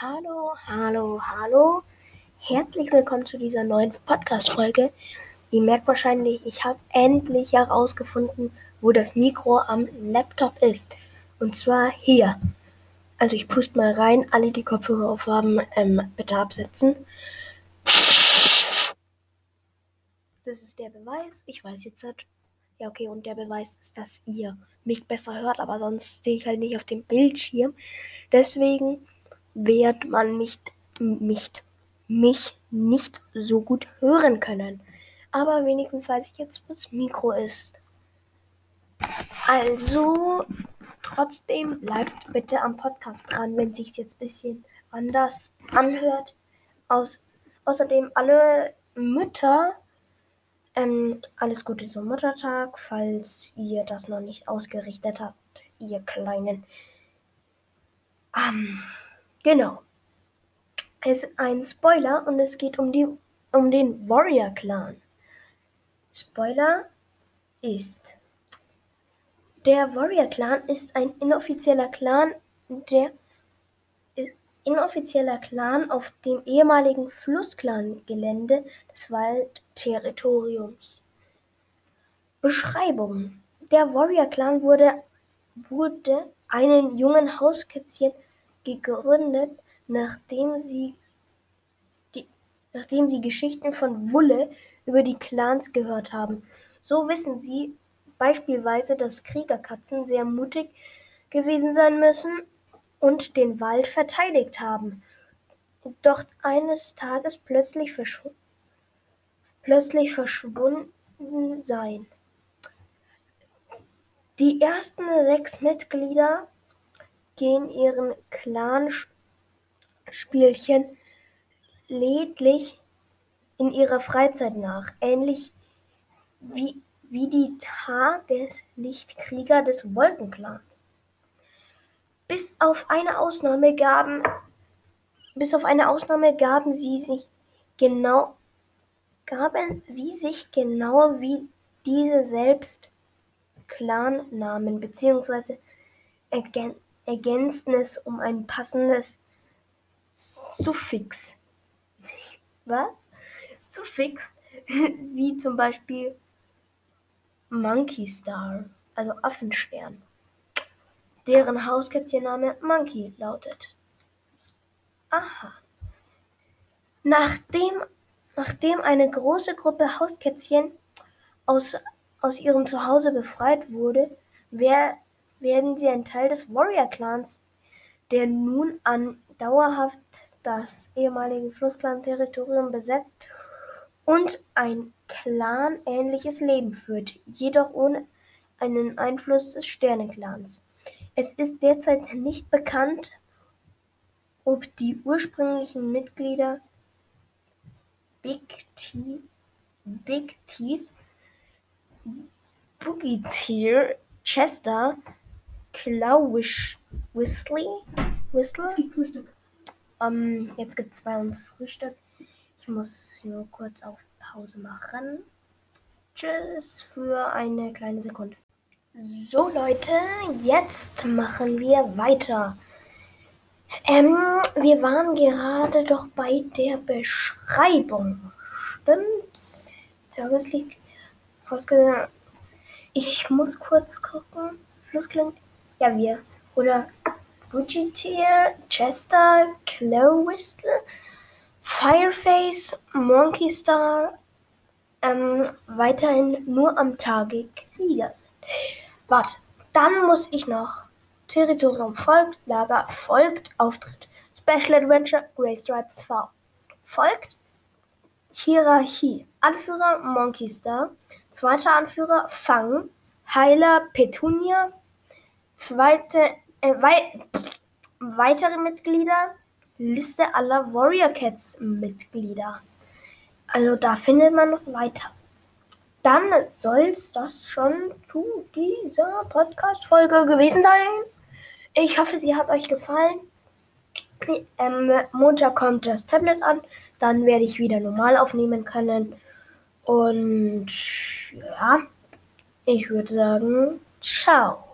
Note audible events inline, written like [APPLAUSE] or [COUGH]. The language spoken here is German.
Hallo, hallo, hallo. Herzlich willkommen zu dieser neuen Podcast-Folge. Ihr merkt wahrscheinlich, ich habe endlich herausgefunden, wo das Mikro am Laptop ist. Und zwar hier. Also ich puste mal rein. Alle, die Kopfhörer aufhaben, ähm, bitte absetzen. Das ist der Beweis. Ich weiß jetzt nicht. Ja, okay, und der Beweis ist, dass ihr mich besser hört, aber sonst sehe ich halt nicht auf dem Bildschirm. Deswegen wird man nicht, nicht, mich nicht so gut hören können. Aber wenigstens weiß ich jetzt, wo das Mikro ist. Also, trotzdem bleibt bitte am Podcast dran, wenn sich jetzt ein bisschen anders anhört. Aus, außerdem alle Mütter ähm, alles Gute zum Muttertag, falls ihr das noch nicht ausgerichtet habt, ihr Kleinen. Ähm, genau. Es ist ein Spoiler und es geht um, die, um den Warrior Clan. Spoiler ist. Der Warrior Clan ist ein inoffizieller Clan, der inoffizieller Clan auf dem ehemaligen Flussclan-Gelände des Waldterritoriums. Beschreibung: Der Warrior-Clan wurde, wurde einen jungen Hauskätzchen gegründet, nachdem sie, die, nachdem sie Geschichten von Wulle über die Clans gehört haben. So wissen sie beispielsweise, dass Kriegerkatzen sehr mutig gewesen sein müssen und den Wald verteidigt haben, doch eines Tages plötzlich, verschw plötzlich verschwunden seien. Die ersten sechs Mitglieder gehen ihren Clanspielchen lediglich in ihrer Freizeit nach, ähnlich wie, wie die Tageslichtkrieger des Wolkenclans. Bis auf eine Ausnahme gaben, bis auf eine Ausnahme gaben sie sich genau, gaben sie sich genau wie diese selbst Clannamen bzw. Ergän ergänzten es um ein passendes Suffix. Was? Suffix, [LAUGHS] wie zum Beispiel Monkey Star, also Affenstern deren Hauskätzchenname Monkey lautet. Aha. Nachdem, nachdem eine große Gruppe Hauskätzchen aus, aus ihrem Zuhause befreit wurde, wer, werden sie ein Teil des Warrior-Clans, der nun an dauerhaft das ehemalige Flussclan-Territorium besetzt und ein Clan-ähnliches Leben führt, jedoch ohne einen Einfluss des Sternenclans. Es ist derzeit nicht bekannt, ob die ursprünglichen Mitglieder Big T, Big T's, Boogie Tear, Chester, Clawish, Whistly, Whistle. Um, jetzt gibt es bei uns Frühstück. Ich muss nur kurz auf Pause machen. Tschüss für eine kleine Sekunde. So Leute, jetzt machen wir weiter. Ähm, wir waren gerade doch bei der Beschreibung. Stimmt's? Tageslicht. Ich muss kurz gucken. Flussklang. Ja, wir. Oder Budgetier, Chester, Claw Whistle, Fireface, Monkey Star, ähm, weiterhin nur am Tage Krieger sind. Warte, dann muss ich noch. Territorium folgt, Lager folgt, Auftritt. Special Adventure, Grey Stripes V. Folgt Hierarchie. Anführer Monkey Star. Zweiter Anführer Fang. Heiler Petunia. Zweite, äh, wei weitere Mitglieder. Liste aller Warrior Cats Mitglieder. Also da findet man noch weiter dann soll es das schon zu dieser Podcast-Folge gewesen sein. Ich hoffe, sie hat euch gefallen. Ähm, Montag kommt das Tablet an, dann werde ich wieder normal aufnehmen können. Und ja, ich würde sagen, ciao.